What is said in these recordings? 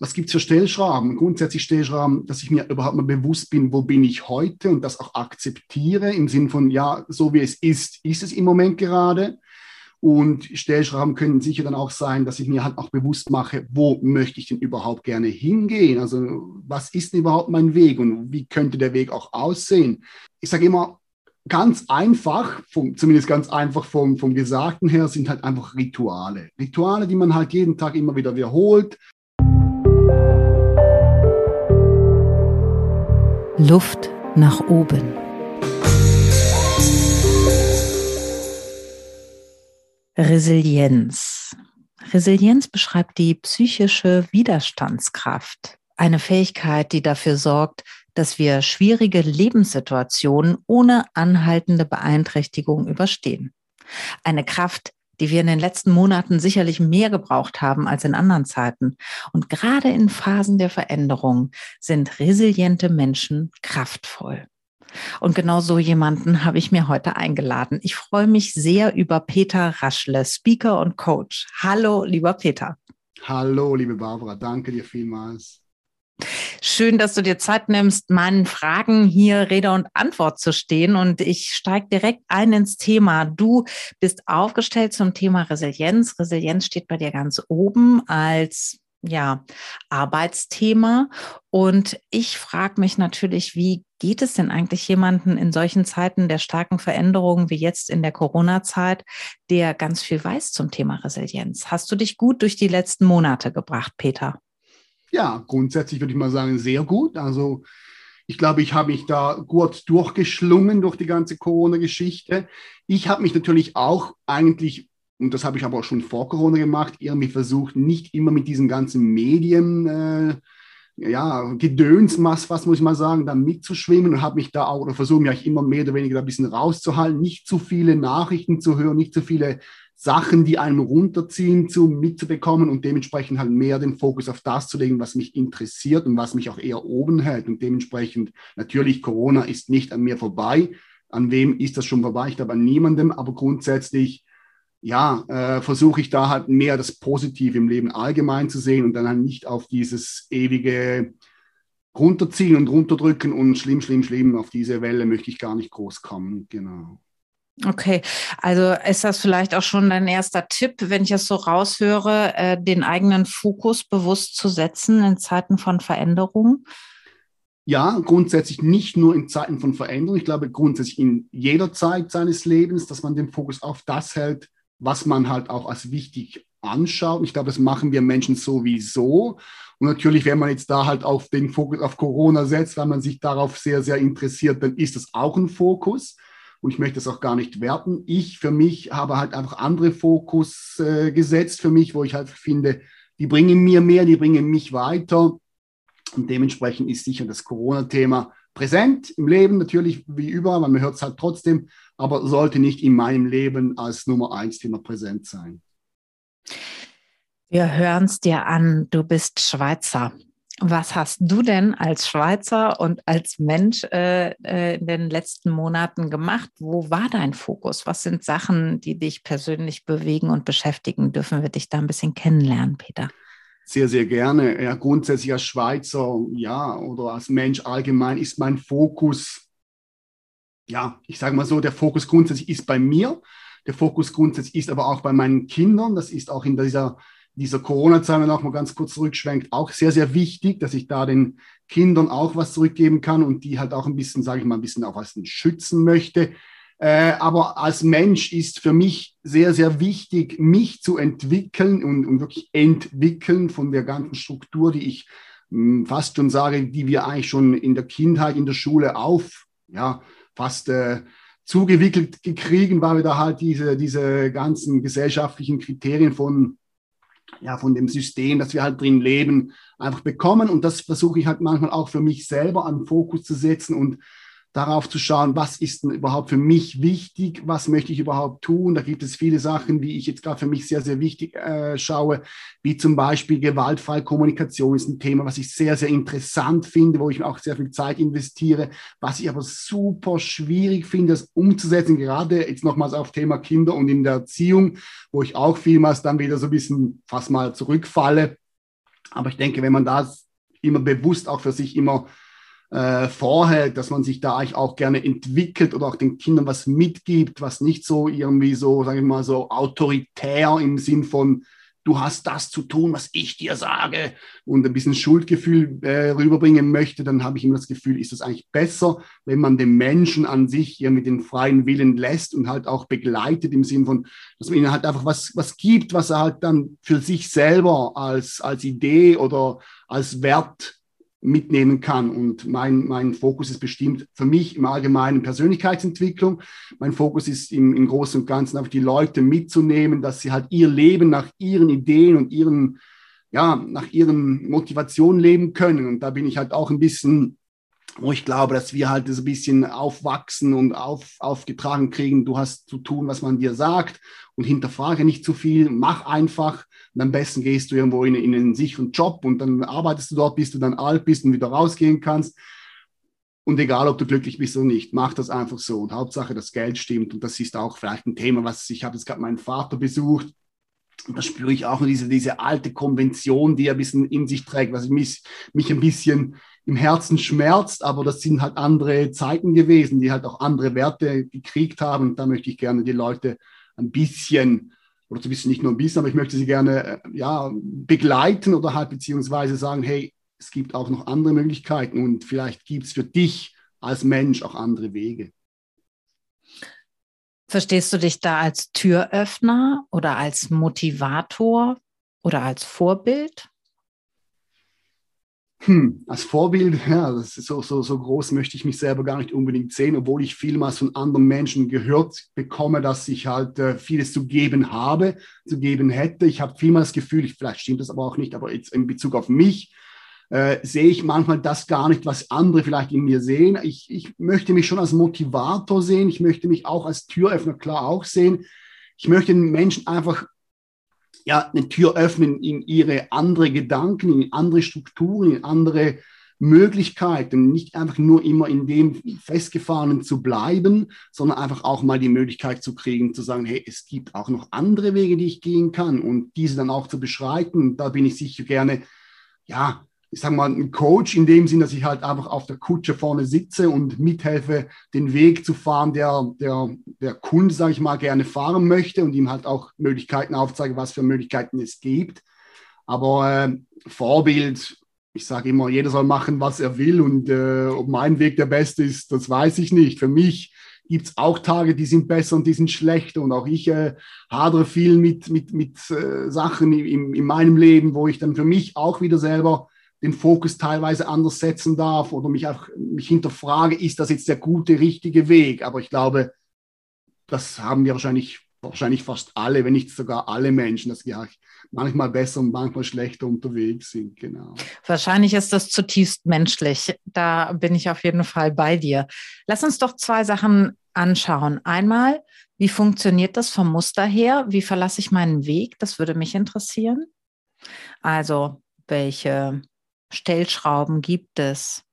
was gibt es für Stellschrauben? Grundsätzlich Stellschrauben, dass ich mir überhaupt mal bewusst bin, wo bin ich heute und das auch akzeptiere im Sinn von, ja, so wie es ist, ist es im Moment gerade. Und Stellschrauben können sicher dann auch sein, dass ich mir halt auch bewusst mache, wo möchte ich denn überhaupt gerne hingehen? Also was ist denn überhaupt mein Weg und wie könnte der Weg auch aussehen? Ich sage immer, ganz einfach, vom, zumindest ganz einfach vom, vom Gesagten her, sind halt einfach Rituale. Rituale, die man halt jeden Tag immer wieder wiederholt. Luft nach oben. Resilienz. Resilienz beschreibt die psychische Widerstandskraft, eine Fähigkeit, die dafür sorgt, dass wir schwierige Lebenssituationen ohne anhaltende Beeinträchtigung überstehen. Eine Kraft, die wir in den letzten Monaten sicherlich mehr gebraucht haben als in anderen Zeiten. Und gerade in Phasen der Veränderung sind resiliente Menschen kraftvoll. Und genau so jemanden habe ich mir heute eingeladen. Ich freue mich sehr über Peter Raschle, Speaker und Coach. Hallo, lieber Peter. Hallo, liebe Barbara. Danke dir vielmals. Schön, dass du dir Zeit nimmst, meinen Fragen hier Rede und Antwort zu stehen. Und ich steige direkt ein ins Thema. Du bist aufgestellt zum Thema Resilienz. Resilienz steht bei dir ganz oben als ja, Arbeitsthema. Und ich frage mich natürlich, wie geht es denn eigentlich jemanden in solchen Zeiten der starken Veränderungen wie jetzt in der Corona-Zeit, der ganz viel weiß zum Thema Resilienz? Hast du dich gut durch die letzten Monate gebracht, Peter? Ja, grundsätzlich würde ich mal sagen, sehr gut. Also ich glaube, ich habe mich da gut durchgeschlungen durch die ganze Corona-Geschichte. Ich habe mich natürlich auch eigentlich und das habe ich aber auch schon vor Corona gemacht, irgendwie versucht, nicht immer mit diesen ganzen Medien, äh, ja, Gedönsmass, was muss ich mal sagen, da mitzuschwimmen und habe mich da auch, oder versuche mich immer mehr oder weniger da ein bisschen rauszuhalten, nicht zu viele Nachrichten zu hören, nicht zu viele Sachen, die einem runterziehen, zu, mitzubekommen und dementsprechend halt mehr den Fokus auf das zu legen, was mich interessiert und was mich auch eher oben hält. Und dementsprechend, natürlich, Corona ist nicht an mir vorbei. An wem ist das schon vorbei? Ich glaube an niemandem, aber grundsätzlich ja, äh, versuche ich da halt mehr das Positive im Leben allgemein zu sehen und dann halt nicht auf dieses ewige runterziehen und runterdrücken und schlimm, schlimm, schlimm. Auf diese Welle möchte ich gar nicht groß kommen. Genau. Okay, also ist das vielleicht auch schon dein erster Tipp, wenn ich es so raushöre, äh, den eigenen Fokus bewusst zu setzen in Zeiten von Veränderung? Ja, grundsätzlich nicht nur in Zeiten von Veränderung. Ich glaube grundsätzlich in jeder Zeit seines Lebens, dass man den Fokus auf das hält, was man halt auch als wichtig anschaut. Ich glaube, das machen wir Menschen sowieso. Und natürlich, wenn man jetzt da halt auf den Fokus auf Corona setzt, weil man sich darauf sehr, sehr interessiert, dann ist das auch ein Fokus. Und ich möchte das auch gar nicht werten. Ich für mich habe halt einfach andere Fokus äh, gesetzt für mich, wo ich halt finde, die bringen mir mehr, die bringen mich weiter. Und dementsprechend ist sicher das Corona-Thema präsent im Leben, natürlich wie überall, man hört es halt trotzdem, aber sollte nicht in meinem Leben als Nummer eins Thema präsent sein. Wir hören es dir an, du bist Schweizer. Was hast du denn als Schweizer und als Mensch äh, äh, in den letzten Monaten gemacht? Wo war dein Fokus? Was sind Sachen, die dich persönlich bewegen und beschäftigen? Dürfen wir dich da ein bisschen kennenlernen, Peter? sehr, sehr gerne. Ja, grundsätzlich als Schweizer, ja, oder als Mensch allgemein ist mein Fokus, ja, ich sage mal so, der Fokus grundsätzlich ist bei mir. Der Fokus grundsätzlich ist aber auch bei meinen Kindern. Das ist auch in dieser, dieser Corona-Zeit, wenn auch mal ganz kurz zurückschwenkt, auch sehr, sehr wichtig, dass ich da den Kindern auch was zurückgeben kann und die halt auch ein bisschen, sage ich mal, ein bisschen auch was schützen möchte. Äh, aber als Mensch ist für mich sehr, sehr wichtig, mich zu entwickeln und, und wirklich entwickeln von der ganzen Struktur, die ich mh, hm, fast schon sage, die wir eigentlich schon in der Kindheit, in der Schule auf, ja, fast äh, zugewickelt kriegen, weil wir da halt diese, diese ganzen gesellschaftlichen Kriterien von, ja, von dem System, das wir halt drin leben, einfach bekommen. Und das versuche ich halt manchmal auch für mich selber an Fokus zu setzen und darauf zu schauen, was ist denn überhaupt für mich wichtig, was möchte ich überhaupt tun. Da gibt es viele Sachen, die ich jetzt gerade für mich sehr, sehr wichtig äh, schaue, wie zum Beispiel gewaltfreie Kommunikation ist ein Thema, was ich sehr, sehr interessant finde, wo ich auch sehr viel Zeit investiere, was ich aber super schwierig finde, das umzusetzen, gerade jetzt nochmals auf Thema Kinder und in der Erziehung, wo ich auch vielmals dann wieder so ein bisschen fast mal zurückfalle Aber ich denke, wenn man das immer bewusst auch für sich immer äh, vorhält, dass man sich da eigentlich auch gerne entwickelt oder auch den Kindern was mitgibt, was nicht so irgendwie so, sage ich mal, so autoritär im Sinn von, du hast das zu tun, was ich dir sage und ein bisschen Schuldgefühl äh, rüberbringen möchte, dann habe ich immer das Gefühl, ist es eigentlich besser, wenn man den Menschen an sich hier mit den freien Willen lässt und halt auch begleitet im Sinn von, dass man ihnen halt einfach was, was gibt, was er halt dann für sich selber als, als Idee oder als Wert mitnehmen kann. Und mein, mein Fokus ist bestimmt für mich im Allgemeinen Persönlichkeitsentwicklung. Mein Fokus ist im, im Großen und Ganzen auf die Leute mitzunehmen, dass sie halt ihr Leben nach ihren Ideen und ihren, ja, nach ihren Motivationen leben können. Und da bin ich halt auch ein bisschen wo ich glaube, dass wir halt so ein bisschen aufwachsen und auf, aufgetragen kriegen, du hast zu tun, was man dir sagt und hinterfrage nicht zu viel, mach einfach und am besten gehst du irgendwo in, in einen sicheren Job und dann arbeitest du dort, bis du dann alt bist und wieder rausgehen kannst. Und egal, ob du glücklich bist oder nicht, mach das einfach so. Und Hauptsache, das Geld stimmt. Und das ist auch vielleicht ein Thema, was ich habe jetzt gerade meinen Vater besucht. Und da spüre ich auch diese, diese alte Konvention, die er ein bisschen in sich trägt, was mich, mich ein bisschen im Herzen schmerzt. Aber das sind halt andere Zeiten gewesen, die halt auch andere Werte gekriegt haben. Und da möchte ich gerne die Leute ein bisschen oder zumindest nicht nur ein bisschen, aber ich möchte sie gerne äh, ja, begleiten oder halt beziehungsweise sagen, hey, es gibt auch noch andere Möglichkeiten und vielleicht gibt es für dich als Mensch auch andere Wege. Verstehst du dich da als Türöffner oder als Motivator oder als Vorbild? Hm, als Vorbild, ja, so, so, so groß möchte ich mich selber gar nicht unbedingt sehen, obwohl ich vielmals von anderen Menschen gehört bekomme, dass ich halt äh, vieles zu geben habe, zu geben hätte. Ich habe vielmals das Gefühl, vielleicht stimmt das aber auch nicht, aber jetzt in Bezug auf mich, äh, sehe ich manchmal das gar nicht, was andere vielleicht in mir sehen. Ich, ich möchte mich schon als Motivator sehen, ich möchte mich auch als Türöffner klar auch sehen. Ich möchte den Menschen einfach ja, eine Tür öffnen in ihre andere Gedanken, in andere Strukturen, in andere Möglichkeiten, nicht einfach nur immer in dem Festgefahrenen zu bleiben, sondern einfach auch mal die Möglichkeit zu kriegen, zu sagen, hey, es gibt auch noch andere Wege, die ich gehen kann und diese dann auch zu beschreiten. Da bin ich sicher gerne, ja, ich sage mal, ein Coach in dem Sinn, dass ich halt einfach auf der Kutsche vorne sitze und mithelfe, den Weg zu fahren, der der, der Kunde, sage ich mal, gerne fahren möchte und ihm halt auch Möglichkeiten aufzeige, was für Möglichkeiten es gibt. Aber äh, Vorbild, ich sage immer, jeder soll machen, was er will und äh, ob mein Weg der beste ist, das weiß ich nicht. Für mich gibt es auch Tage, die sind besser und die sind schlechter. Und auch ich äh, hadere viel mit, mit, mit äh, Sachen in, in meinem Leben, wo ich dann für mich auch wieder selber den Fokus teilweise anders setzen darf oder mich auch mich hinterfrage, ist das jetzt der gute, richtige Weg? Aber ich glaube, das haben wir wahrscheinlich, wahrscheinlich fast alle, wenn nicht sogar alle Menschen, dass wir manchmal besser und manchmal schlechter unterwegs sind. Genau. Wahrscheinlich ist das zutiefst menschlich. Da bin ich auf jeden Fall bei dir. Lass uns doch zwei Sachen anschauen. Einmal, wie funktioniert das vom Muster her? Wie verlasse ich meinen Weg? Das würde mich interessieren. Also, welche Stellschrauben gibt es?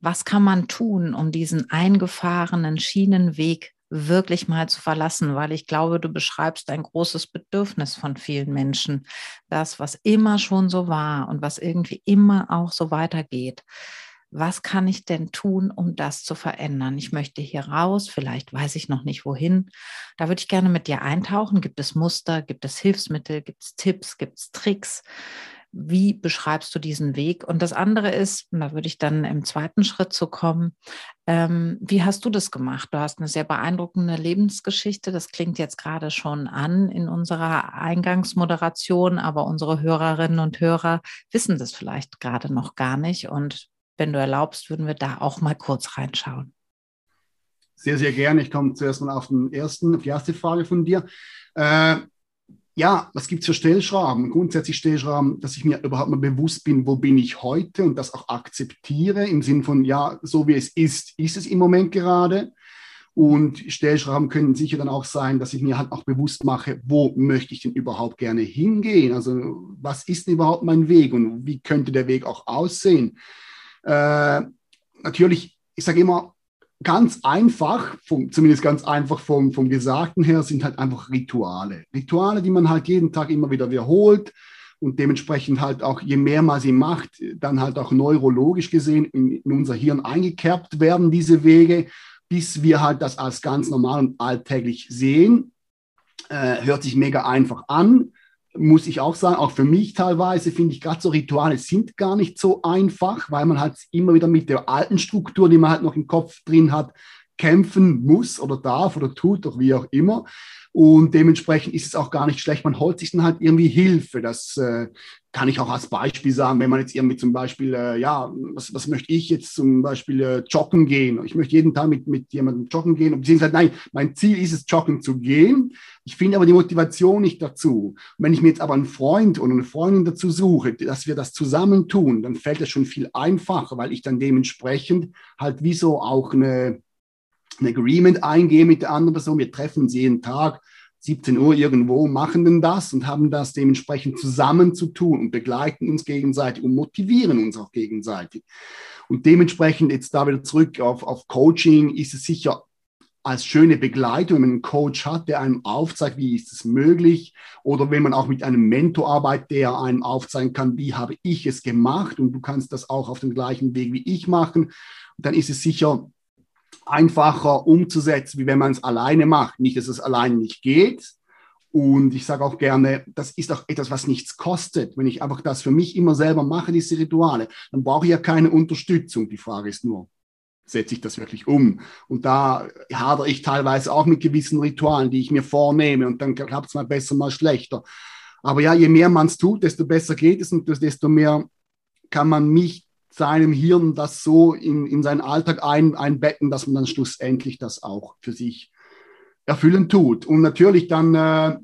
Was kann man tun, um diesen eingefahrenen Schienenweg wirklich mal zu verlassen, weil ich glaube, du beschreibst ein großes Bedürfnis von vielen Menschen. Das, was immer schon so war und was irgendwie immer auch so weitergeht. Was kann ich denn tun, um das zu verändern? Ich möchte hier raus, vielleicht weiß ich noch nicht wohin. Da würde ich gerne mit dir eintauchen. Gibt es Muster, gibt es Hilfsmittel, gibt es Tipps, gibt es Tricks? Wie beschreibst du diesen Weg? Und das andere ist, und da würde ich dann im zweiten Schritt zu kommen, ähm, wie hast du das gemacht? Du hast eine sehr beeindruckende Lebensgeschichte. Das klingt jetzt gerade schon an in unserer Eingangsmoderation, aber unsere Hörerinnen und Hörer wissen das vielleicht gerade noch gar nicht. Und wenn du erlaubst, würden wir da auch mal kurz reinschauen. Sehr, sehr gerne. Ich komme zuerst mal auf, den ersten, auf die erste Frage von dir. Äh, ja, was gibt es für Stellschrauben? Grundsätzlich Stellschrauben, dass ich mir überhaupt mal bewusst bin, wo bin ich heute und das auch akzeptiere im Sinn von, ja, so wie es ist, ist es im Moment gerade. Und Stellschrauben können sicher dann auch sein, dass ich mir halt auch bewusst mache, wo möchte ich denn überhaupt gerne hingehen? Also was ist denn überhaupt mein Weg und wie könnte der Weg auch aussehen? Äh, natürlich, ich sage immer, ganz einfach, vom, zumindest ganz einfach vom, vom Gesagten her, sind halt einfach Rituale. Rituale, die man halt jeden Tag immer wieder wiederholt, und dementsprechend halt auch, je mehr man sie macht, dann halt auch neurologisch gesehen in, in unser Hirn eingekerbt werden, diese Wege, bis wir halt das als ganz normal und alltäglich sehen. Äh, hört sich mega einfach an, muss ich auch sagen, auch für mich teilweise finde ich gerade so Rituale sind gar nicht so einfach, weil man halt immer wieder mit der alten Struktur, die man halt noch im Kopf drin hat, kämpfen muss oder darf oder tut, doch wie auch immer. Und dementsprechend ist es auch gar nicht schlecht. Man holt sich dann halt irgendwie Hilfe. Das äh, kann ich auch als Beispiel sagen, wenn man jetzt irgendwie zum Beispiel, äh, ja, was, was möchte ich jetzt zum Beispiel äh, joggen gehen? Ich möchte jeden Tag mit, mit jemandem joggen gehen. Beziehungsweise, nein, mein Ziel ist es, joggen zu gehen. Ich finde aber die Motivation nicht dazu. Und wenn ich mir jetzt aber einen Freund oder eine Freundin dazu suche, dass wir das zusammen tun, dann fällt das schon viel einfacher, weil ich dann dementsprechend halt wie so auch eine, ein Agreement eingehe mit der anderen Person. Wir treffen uns jeden Tag, 17 Uhr irgendwo, machen denn das und haben das dementsprechend zusammen zu tun und begleiten uns gegenseitig und motivieren uns auch gegenseitig. Und dementsprechend jetzt da wieder zurück auf, auf Coaching ist es sicher als schöne Begleitung, wenn man einen Coach hat, der einem aufzeigt, wie ist es möglich, oder wenn man auch mit einem Mentor arbeitet, der einem aufzeigen kann, wie habe ich es gemacht und du kannst das auch auf dem gleichen Weg wie ich machen, dann ist es sicher einfacher umzusetzen, wie wenn man es alleine macht. Nicht, dass es alleine nicht geht. Und ich sage auch gerne, das ist auch etwas, was nichts kostet. Wenn ich einfach das für mich immer selber mache, diese Rituale, dann brauche ich ja keine Unterstützung. Die Frage ist nur, setze ich das wirklich um? Und da hadere ich teilweise auch mit gewissen Ritualen, die ich mir vornehme und dann klappt es mal besser, mal schlechter. Aber ja, je mehr man es tut, desto besser geht es und desto mehr kann man mich seinem Hirn das so in, in seinen Alltag ein, einbetten, dass man dann schlussendlich das auch für sich erfüllen tut. Und natürlich dann äh,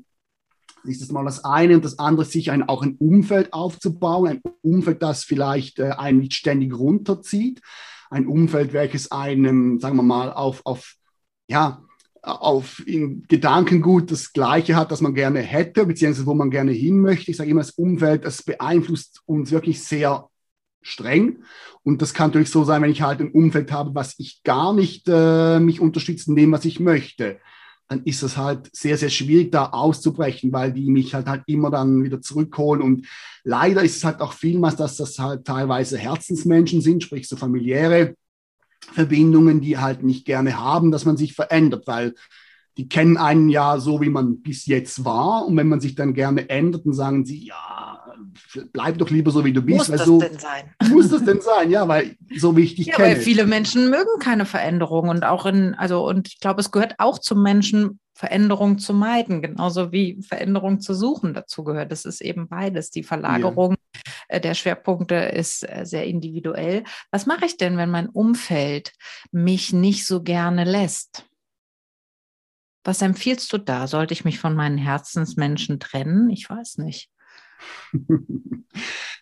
ist das mal das eine und das andere, sich ein, auch ein Umfeld aufzubauen, ein Umfeld, das vielleicht äh, einen nicht ständig runterzieht, ein Umfeld, welches einem, sagen wir mal, auf, auf ja, auf in Gedankengut das Gleiche hat, das man gerne hätte, beziehungsweise wo man gerne hin möchte. Ich sage immer, das Umfeld, das beeinflusst uns wirklich sehr streng. Und das kann natürlich so sein, wenn ich halt ein Umfeld habe, was ich gar nicht äh, mich unterstützt in dem, was ich möchte, dann ist es halt sehr, sehr schwierig, da auszubrechen, weil die mich halt halt immer dann wieder zurückholen. Und leider ist es halt auch vielmals, dass das halt teilweise Herzensmenschen sind, sprich so familiäre Verbindungen, die halt nicht gerne haben, dass man sich verändert, weil die kennen einen ja so, wie man bis jetzt war. Und wenn man sich dann gerne ändert, dann sagen sie, ja, bleib doch lieber so, wie du bist. Muss das so, denn sein? Muss das denn sein? Ja, weil so wie ich dich ja, kenne. Weil viele Menschen mögen keine Veränderung und auch in, also, und ich glaube, es gehört auch zum Menschen, Veränderung zu meiden, genauso wie Veränderung zu suchen dazu gehört. Das ist eben beides. Die Verlagerung ja. Äh, der Schwerpunkte ist äh, sehr individuell. Was mache ich denn, wenn mein Umfeld mich nicht so gerne lässt? Was empfiehlst du da? Sollte ich mich von meinen Herzensmenschen trennen? Ich weiß nicht.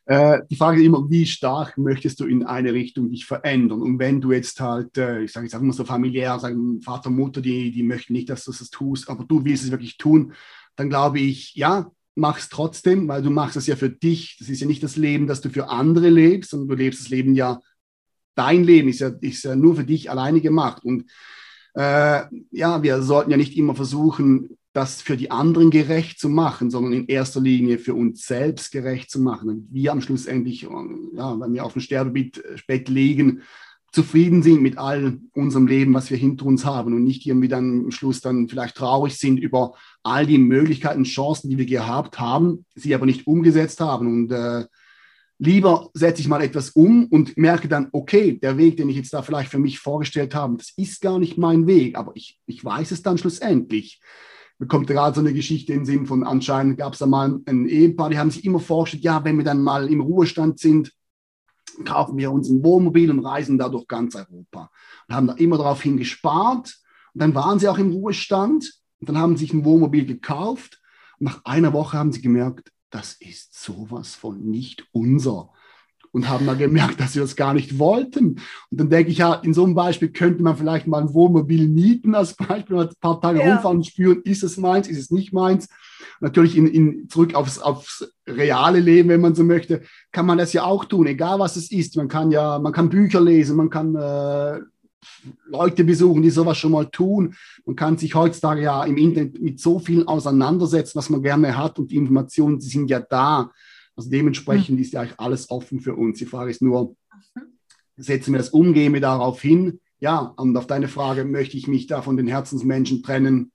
äh, die Frage ist immer, wie stark möchtest du in eine Richtung dich verändern? Und wenn du jetzt halt, äh, ich sage jetzt mal so familiär, sagen Vater, Mutter, die, die möchten nicht, dass du das tust, aber du willst es wirklich tun, dann glaube ich, ja, mach es trotzdem, weil du machst es ja für dich. Das ist ja nicht das Leben, das du für andere lebst, sondern du lebst das Leben ja, dein Leben ist ja, ist ja nur für dich alleine gemacht. Und äh, ja, wir sollten ja nicht immer versuchen, das für die anderen gerecht zu machen, sondern in erster Linie für uns selbst gerecht zu machen. Und wir am Schluss endlich, ja, wenn wir auf dem Sterbebett äh, liegen, zufrieden sind mit all unserem Leben, was wir hinter uns haben und nicht irgendwie dann am Schluss dann vielleicht traurig sind über all die Möglichkeiten, Chancen, die wir gehabt haben, sie aber nicht umgesetzt haben. Und äh, lieber setze ich mal etwas um und merke dann, okay, der Weg, den ich jetzt da vielleicht für mich vorgestellt habe, das ist gar nicht mein Weg, aber ich, ich weiß es dann schlussendlich mir kommt gerade so eine Geschichte in den Sinn von anscheinend gab es da mal ein Ehepaar, die haben sich immer vorgestellt, ja, wenn wir dann mal im Ruhestand sind, kaufen wir uns ein Wohnmobil und reisen da durch ganz Europa. Und haben da immer darauf hingespart. Und dann waren sie auch im Ruhestand und dann haben sie sich ein Wohnmobil gekauft. Und nach einer Woche haben sie gemerkt, das ist sowas von nicht unser und haben dann gemerkt, dass sie das gar nicht wollten. Und dann denke ich, ja, in so einem Beispiel könnte man vielleicht mal ein Wohnmobil mieten als Beispiel, ein paar Tage ja. rumfahren und spüren, ist es meins, ist es nicht meins. Natürlich in, in, zurück aufs, aufs reale Leben, wenn man so möchte, kann man das ja auch tun, egal was es ist. Man kann ja, man kann Bücher lesen, man kann äh, Leute besuchen, die sowas schon mal tun. Man kann sich heutzutage ja im Internet mit so viel auseinandersetzen, was man gerne hat und die Informationen, die sind ja da. Also dementsprechend mhm. ist ja eigentlich alles offen für uns. Die Frage ist nur, setzen wir das um, gehen wir darauf hin? Ja, und auf deine Frage, möchte ich mich da von den Herzensmenschen trennen?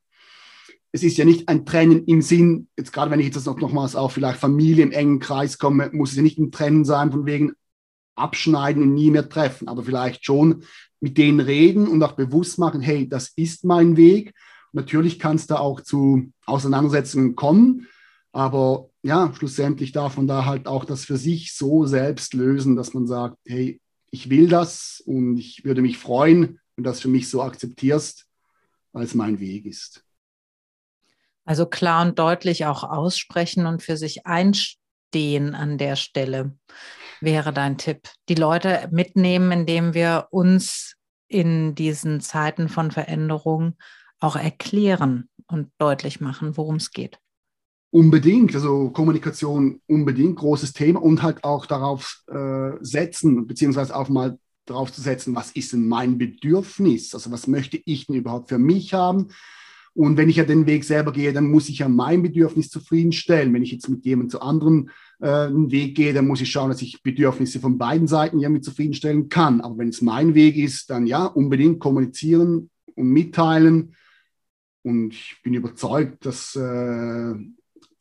Es ist ja nicht ein Trennen im Sinn, jetzt gerade wenn ich jetzt noch, nochmals auf vielleicht Familie im engen Kreis komme, muss es ja nicht ein Trennen sein, von wegen abschneiden und nie mehr treffen, aber vielleicht schon mit denen reden und auch bewusst machen, hey, das ist mein Weg. Natürlich kann es da auch zu Auseinandersetzungen kommen, aber ja, schlussendlich darf man da halt auch das für sich so selbst lösen, dass man sagt, hey, ich will das und ich würde mich freuen, wenn du das für mich so akzeptierst, weil es mein Weg ist. Also klar und deutlich auch aussprechen und für sich einstehen an der Stelle wäre dein Tipp. Die Leute mitnehmen, indem wir uns in diesen Zeiten von Veränderung auch erklären und deutlich machen, worum es geht. Unbedingt, also Kommunikation unbedingt, großes Thema und halt auch darauf äh, setzen, beziehungsweise auch mal darauf zu setzen, was ist denn mein Bedürfnis? Also was möchte ich denn überhaupt für mich haben? Und wenn ich ja den Weg selber gehe, dann muss ich ja mein Bedürfnis zufriedenstellen. Wenn ich jetzt mit jemandem zu anderen äh, einen Weg gehe, dann muss ich schauen, dass ich Bedürfnisse von beiden Seiten ja mit zufriedenstellen kann. Aber wenn es mein Weg ist, dann ja, unbedingt kommunizieren und mitteilen. Und ich bin überzeugt, dass äh,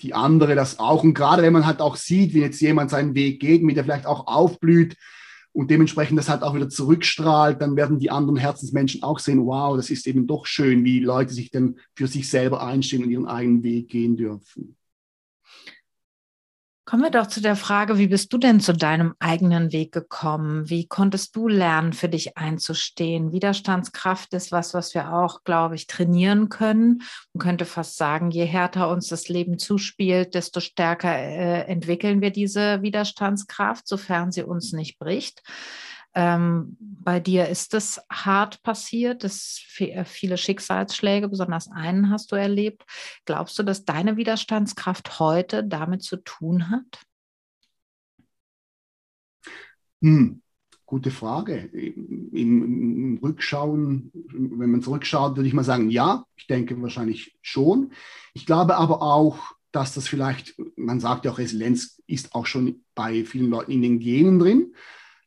die andere das auch. Und gerade wenn man halt auch sieht, wie jetzt jemand seinen Weg geht, mit der vielleicht auch aufblüht und dementsprechend das halt auch wieder zurückstrahlt, dann werden die anderen Herzensmenschen auch sehen, wow, das ist eben doch schön, wie Leute sich dann für sich selber einstehen und ihren eigenen Weg gehen dürfen. Kommen wir doch zu der Frage, wie bist du denn zu deinem eigenen Weg gekommen? Wie konntest du lernen, für dich einzustehen? Widerstandskraft ist was, was wir auch, glaube ich, trainieren können. Man könnte fast sagen, je härter uns das Leben zuspielt, desto stärker äh, entwickeln wir diese Widerstandskraft, sofern sie uns nicht bricht. Ähm, bei dir ist es hart passiert, dass äh, viele Schicksalsschläge, besonders einen hast du erlebt. Glaubst du, dass deine Widerstandskraft heute damit zu tun hat? Hm, gute Frage. Im, Im, Rückschauen, wenn man zurückschaut, würde ich mal sagen, ja, ich denke wahrscheinlich schon. Ich glaube aber auch, dass das vielleicht, man sagt ja auch, Resilienz ist auch schon bei vielen Leuten in den Genen drin.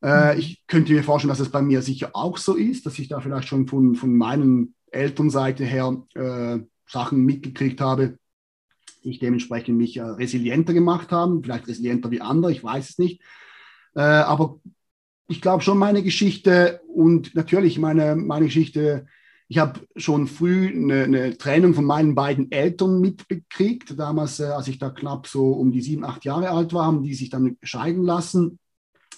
Äh, mhm. ich könnte mir vorstellen, dass es bei mir sicher auch so ist, dass ich da vielleicht schon von, von meinen Elternseite her äh, Sachen mitgekriegt habe, die ich dementsprechend mich äh, resilienter gemacht haben, vielleicht resilienter wie andere, ich weiß es nicht. Äh, aber ich glaube schon meine Geschichte und natürlich meine, meine Geschichte, ich habe schon früh eine, eine, Trennung von meinen beiden Eltern mitbekriegt. Damals, äh, als ich da knapp so um die sieben, acht Jahre alt war, haben die sich dann scheiden lassen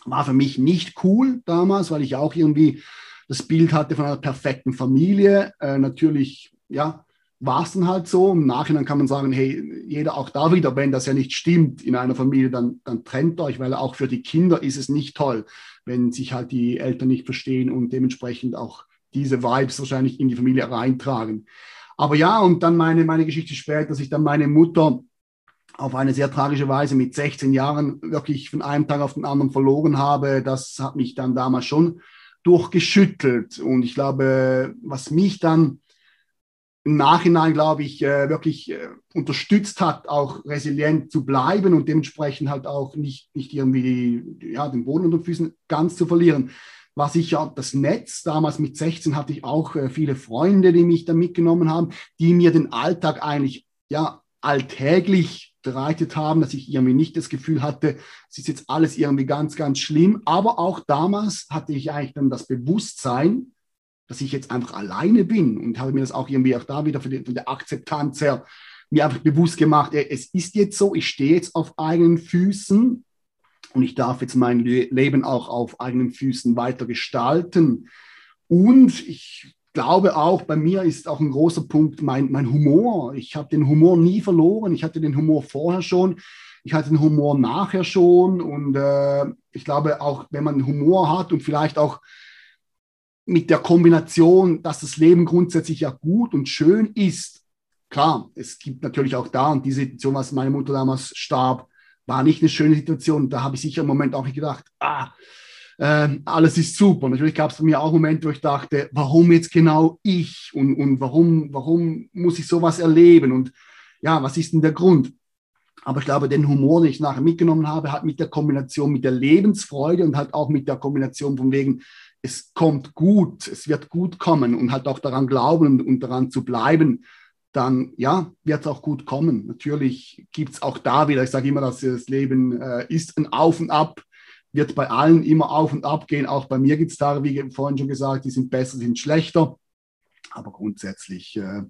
war für mich nicht cool damals, weil ich auch irgendwie das Bild hatte von einer perfekten Familie. Äh, natürlich, ja, war es dann halt so. Im Nachhinein kann man sagen, hey, jeder auch da wieder, wenn das ja nicht stimmt in einer Familie, dann, dann trennt euch, weil auch für die Kinder ist es nicht toll, wenn sich halt die Eltern nicht verstehen und dementsprechend auch diese Vibes wahrscheinlich in die Familie reintragen. Aber ja, und dann meine, meine Geschichte später, dass ich dann meine Mutter auf eine sehr tragische Weise mit 16 Jahren wirklich von einem Tag auf den anderen verloren habe, das hat mich dann damals schon durchgeschüttelt. Und ich glaube, was mich dann im Nachhinein, glaube ich, äh, wirklich äh, unterstützt hat, auch resilient zu bleiben und dementsprechend halt auch nicht, nicht irgendwie ja, den Boden unter den Füßen ganz zu verlieren. War sicher das Netz. Damals mit 16 hatte ich auch äh, viele Freunde, die mich da mitgenommen haben, die mir den Alltag eigentlich ja alltäglich bereitet haben, dass ich irgendwie nicht das Gefühl hatte, es ist jetzt alles irgendwie ganz, ganz schlimm. Aber auch damals hatte ich eigentlich dann das Bewusstsein, dass ich jetzt einfach alleine bin und habe mir das auch irgendwie auch da wieder von der Akzeptanz her mir einfach bewusst gemacht, es ist jetzt so, ich stehe jetzt auf eigenen Füßen und ich darf jetzt mein Leben auch auf eigenen Füßen weiter gestalten. Und ich glaube auch, bei mir ist auch ein großer Punkt mein, mein Humor. Ich habe den Humor nie verloren. Ich hatte den Humor vorher schon. Ich hatte den Humor nachher schon. Und äh, ich glaube auch, wenn man Humor hat und vielleicht auch mit der Kombination, dass das Leben grundsätzlich ja gut und schön ist. Klar, es gibt natürlich auch da und diese Situation, was meine Mutter damals starb, war nicht eine schöne Situation. Da habe ich sicher im Moment auch gedacht, ah, äh, alles ist super. Natürlich gab es mir auch Momente, wo ich dachte, warum jetzt genau ich und, und warum, warum muss ich sowas erleben und ja, was ist denn der Grund? Aber ich glaube, den Humor, den ich nachher mitgenommen habe, hat mit der Kombination mit der Lebensfreude und halt auch mit der Kombination von wegen, es kommt gut, es wird gut kommen und halt auch daran glauben und daran zu bleiben, dann ja, wird es auch gut kommen. Natürlich gibt es auch da wieder, ich sage immer, dass das Leben äh, ist ein Auf und Ab, wird bei allen immer auf und ab gehen. Auch bei mir gibt es Tage, wie vorhin schon gesagt, die sind besser, sind schlechter. Aber grundsätzlich, äh,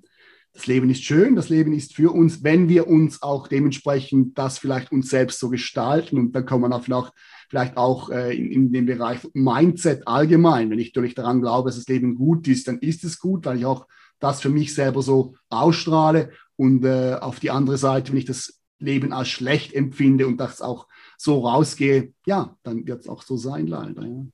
das Leben ist schön, das Leben ist für uns, wenn wir uns auch dementsprechend das vielleicht uns selbst so gestalten. Und dann kann man auch vielleicht, vielleicht auch äh, in, in dem Bereich Mindset allgemein, wenn ich natürlich daran glaube, dass das Leben gut ist, dann ist es gut, weil ich auch das für mich selber so ausstrahle. Und äh, auf die andere Seite, wenn ich das Leben als schlecht empfinde und das auch so rausgehe, ja, dann wird es auch so sein, leider. Ja.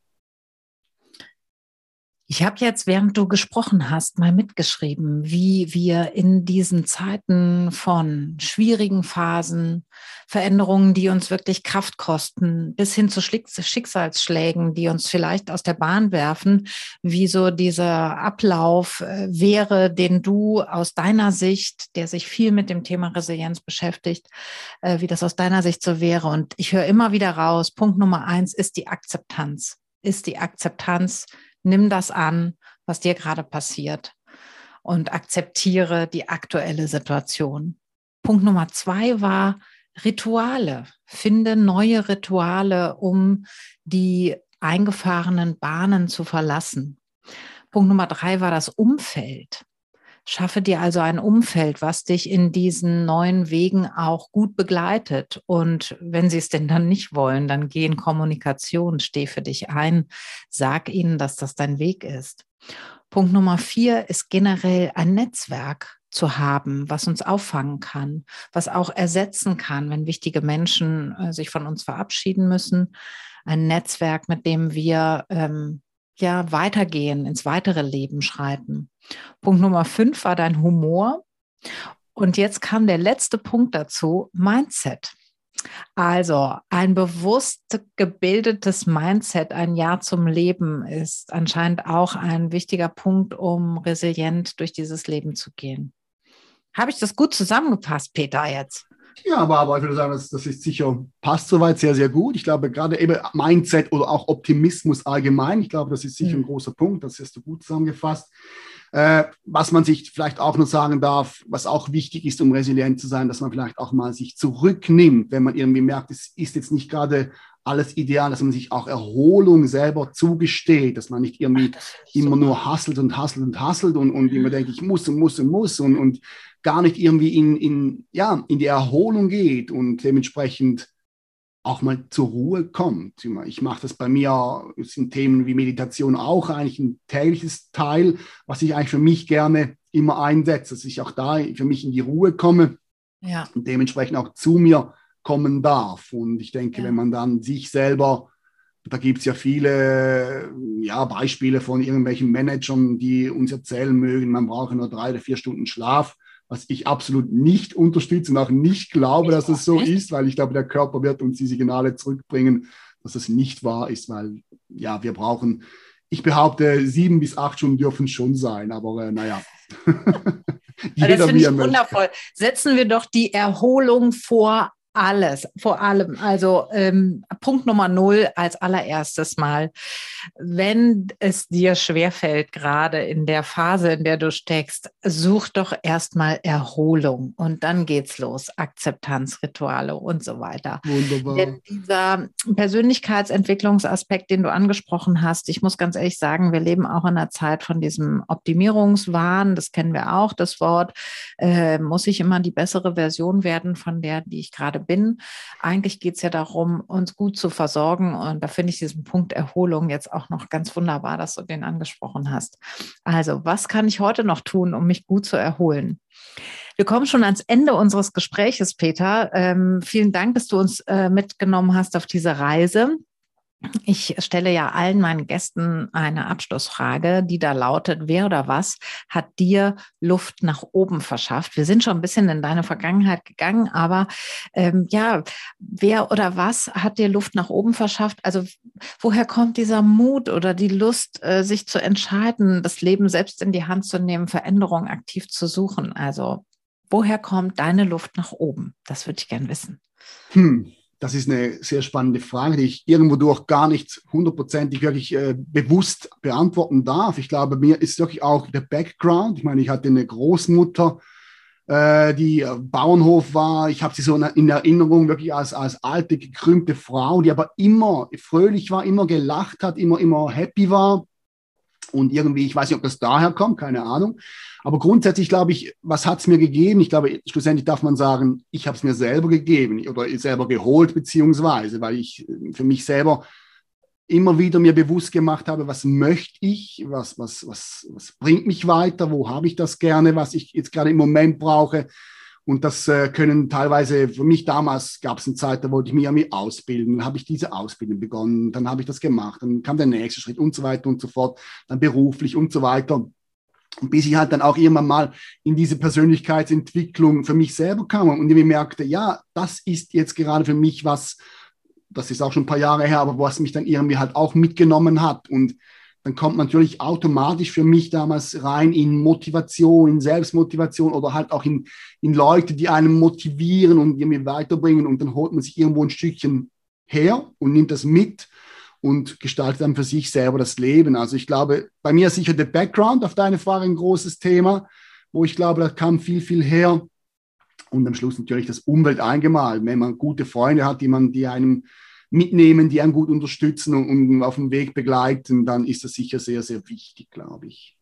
Ich habe jetzt, während du gesprochen hast, mal mitgeschrieben, wie wir in diesen Zeiten von schwierigen Phasen, Veränderungen, die uns wirklich Kraft kosten, bis hin zu Schicksalsschlägen, die uns vielleicht aus der Bahn werfen, wie so dieser Ablauf äh, wäre, den du aus deiner Sicht, der sich viel mit dem Thema Resilienz beschäftigt, äh, wie das aus deiner Sicht so wäre. Und ich höre immer wieder raus, Punkt Nummer eins ist die Akzeptanz. Ist die Akzeptanz nimm das an, was dir gerade passiert und akzeptiere die aktuelle Situation. Punkt Nummer zwei war Rituale. Finde neue Rituale, um die eingefahrenen Bahnen zu verlassen. Punkt Nummer drei war das Umfeld. Schaffe dir also ein Umfeld, was dich in diesen neuen Wegen auch gut begleitet. Und wenn sie es denn dann nicht wollen, dann geh in Kommunikation, steh für dich ein, sag ihnen, dass das dein Weg ist. Punkt Nummer vier ist generell ein Netzwerk zu haben, was uns auffangen kann, was auch ersetzen kann, wenn wichtige Menschen äh, sich von uns verabschieden müssen. Ein Netzwerk, mit dem wir ähm, ja weitergehen, ins weitere Leben schreiten. Punkt Nummer fünf war dein Humor. Und jetzt kam der letzte Punkt dazu, Mindset. Also ein bewusst gebildetes Mindset, ein Ja zum Leben ist anscheinend auch ein wichtiger Punkt, um resilient durch dieses Leben zu gehen. Habe ich das gut zusammengefasst, Peter, jetzt? Ja, aber, aber ich würde sagen, das, das ist sicher, passt soweit sehr, sehr gut. Ich glaube, gerade eben Mindset oder auch Optimismus allgemein, ich glaube, das ist sicher ein mhm. großer Punkt, das hast du gut zusammengefasst. Äh, was man sich vielleicht auch noch sagen darf, was auch wichtig ist, um resilient zu sein, dass man vielleicht auch mal sich zurücknimmt, wenn man irgendwie merkt, es ist jetzt nicht gerade alles ideal, dass man sich auch Erholung selber zugesteht, dass man nicht irgendwie immer nur hasselt und hasselt und hasselt und, und immer denkt, ich muss und muss und muss und, und gar nicht irgendwie in, in, ja, in die Erholung geht und dementsprechend auch mal zur Ruhe kommt. Ich mache das bei mir, sind Themen wie Meditation auch eigentlich ein tägliches Teil, was ich eigentlich für mich gerne immer einsetze, dass ich auch da für mich in die Ruhe komme ja. und dementsprechend auch zu mir kommen darf. Und ich denke, ja. wenn man dann sich selber, da gibt es ja viele ja, Beispiele von irgendwelchen Managern, die uns erzählen mögen, man brauche nur drei oder vier Stunden Schlaf was ich absolut nicht unterstütze und auch nicht glaube, dass es so ist, weil ich glaube, der Körper wird uns die Signale zurückbringen, dass es nicht wahr ist, weil ja, wir brauchen, ich behaupte, sieben bis acht Stunden dürfen schon sein, aber äh, naja. Jeder, das finde ich wundervoll. Setzen wir doch die Erholung vor alles, vor allem. Also ähm, Punkt Nummer null als allererstes Mal. Wenn es dir schwerfällt, gerade in der Phase, in der du steckst, such doch erstmal Erholung und dann geht's los. Akzeptanzrituale und so weiter. Wunderbar. Denn dieser Persönlichkeitsentwicklungsaspekt, den du angesprochen hast, ich muss ganz ehrlich sagen, wir leben auch in einer Zeit von diesem Optimierungswahn. Das kennen wir auch, das Wort. Äh, muss ich immer die bessere Version werden von der, die ich gerade bin. Eigentlich geht es ja darum, uns gut zu versorgen. Und da finde ich diesen Punkt Erholung jetzt auch noch ganz wunderbar, dass du den angesprochen hast. Also, was kann ich heute noch tun, um mich gut zu erholen? Wir kommen schon ans Ende unseres Gespräches, Peter. Ähm, vielen Dank, dass du uns äh, mitgenommen hast auf diese Reise. Ich stelle ja allen meinen Gästen eine Abschlussfrage, die da lautet, wer oder was hat dir Luft nach oben verschafft? Wir sind schon ein bisschen in deine Vergangenheit gegangen, aber ähm, ja, wer oder was hat dir Luft nach oben verschafft? Also woher kommt dieser Mut oder die Lust, äh, sich zu entscheiden, das Leben selbst in die Hand zu nehmen, Veränderungen aktiv zu suchen? Also Woher kommt deine Luft nach oben? Das würde ich gern wissen. Hm, das ist eine sehr spannende Frage, die ich irgendwo durch gar nicht hundertprozentig wirklich äh, bewusst beantworten darf. Ich glaube, mir ist wirklich auch der Background. Ich meine, ich hatte eine Großmutter, äh, die Bauernhof war. Ich habe sie so in Erinnerung wirklich als, als alte, gekrümmte Frau, die aber immer fröhlich war, immer gelacht hat, immer, immer happy war. Und irgendwie, ich weiß nicht, ob das daher kommt, keine Ahnung. Aber grundsätzlich glaube ich, was hat es mir gegeben? Ich glaube, schlussendlich darf man sagen, ich habe es mir selber gegeben oder selber geholt, beziehungsweise, weil ich für mich selber immer wieder mir bewusst gemacht habe, was möchte ich, was, was, was, was bringt mich weiter, wo habe ich das gerne, was ich jetzt gerade im Moment brauche. Und das äh, können teilweise, für mich damals gab es eine Zeit, da wollte ich mich mich ausbilden. Dann habe ich diese Ausbildung begonnen, dann habe ich das gemacht, dann kam der nächste Schritt und so weiter und so fort, dann beruflich und so weiter. Und bis ich halt dann auch irgendwann mal in diese Persönlichkeitsentwicklung für mich selber kam und ich merkte, ja, das ist jetzt gerade für mich was, das ist auch schon ein paar Jahre her, aber was mich dann irgendwie halt auch mitgenommen hat. Und dann kommt natürlich automatisch für mich damals rein in Motivation, in Selbstmotivation oder halt auch in, in Leute, die einen motivieren und irgendwie weiterbringen. Und dann holt man sich irgendwo ein Stückchen her und nimmt das mit und gestaltet dann für sich selber das Leben. Also ich glaube, bei mir ist sicher der Background auf deine Frage ein großes Thema, wo ich glaube, da kam viel, viel her. Und am Schluss natürlich das Umwelt eingemalt. Wenn man gute Freunde hat, die man, die einem mitnehmen, die einen gut unterstützen und, und auf dem Weg begleiten, dann ist das sicher sehr, sehr wichtig, glaube ich.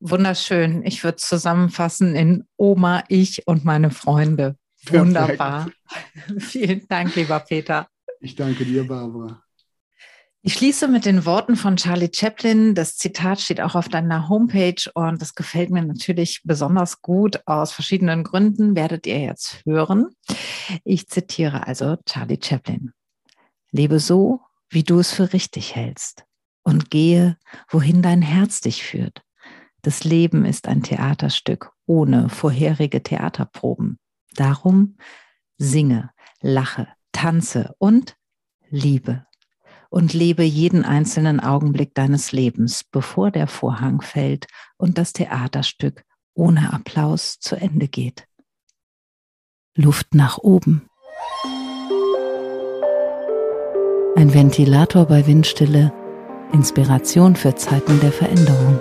Wunderschön. Ich würde zusammenfassen in Oma, ich und meine Freunde. Wunderbar. Vielen Dank, lieber Peter. Ich danke dir, Barbara. Ich schließe mit den Worten von Charlie Chaplin. Das Zitat steht auch auf deiner Homepage und das gefällt mir natürlich besonders gut. Aus verschiedenen Gründen werdet ihr jetzt hören. Ich zitiere also Charlie Chaplin. Lebe so, wie du es für richtig hältst und gehe, wohin dein Herz dich führt. Das Leben ist ein Theaterstück ohne vorherige Theaterproben. Darum singe, lache, tanze und liebe und lebe jeden einzelnen Augenblick deines Lebens, bevor der Vorhang fällt und das Theaterstück ohne Applaus zu Ende geht. Luft nach oben. Ein Ventilator bei Windstille, Inspiration für Zeiten der Veränderung.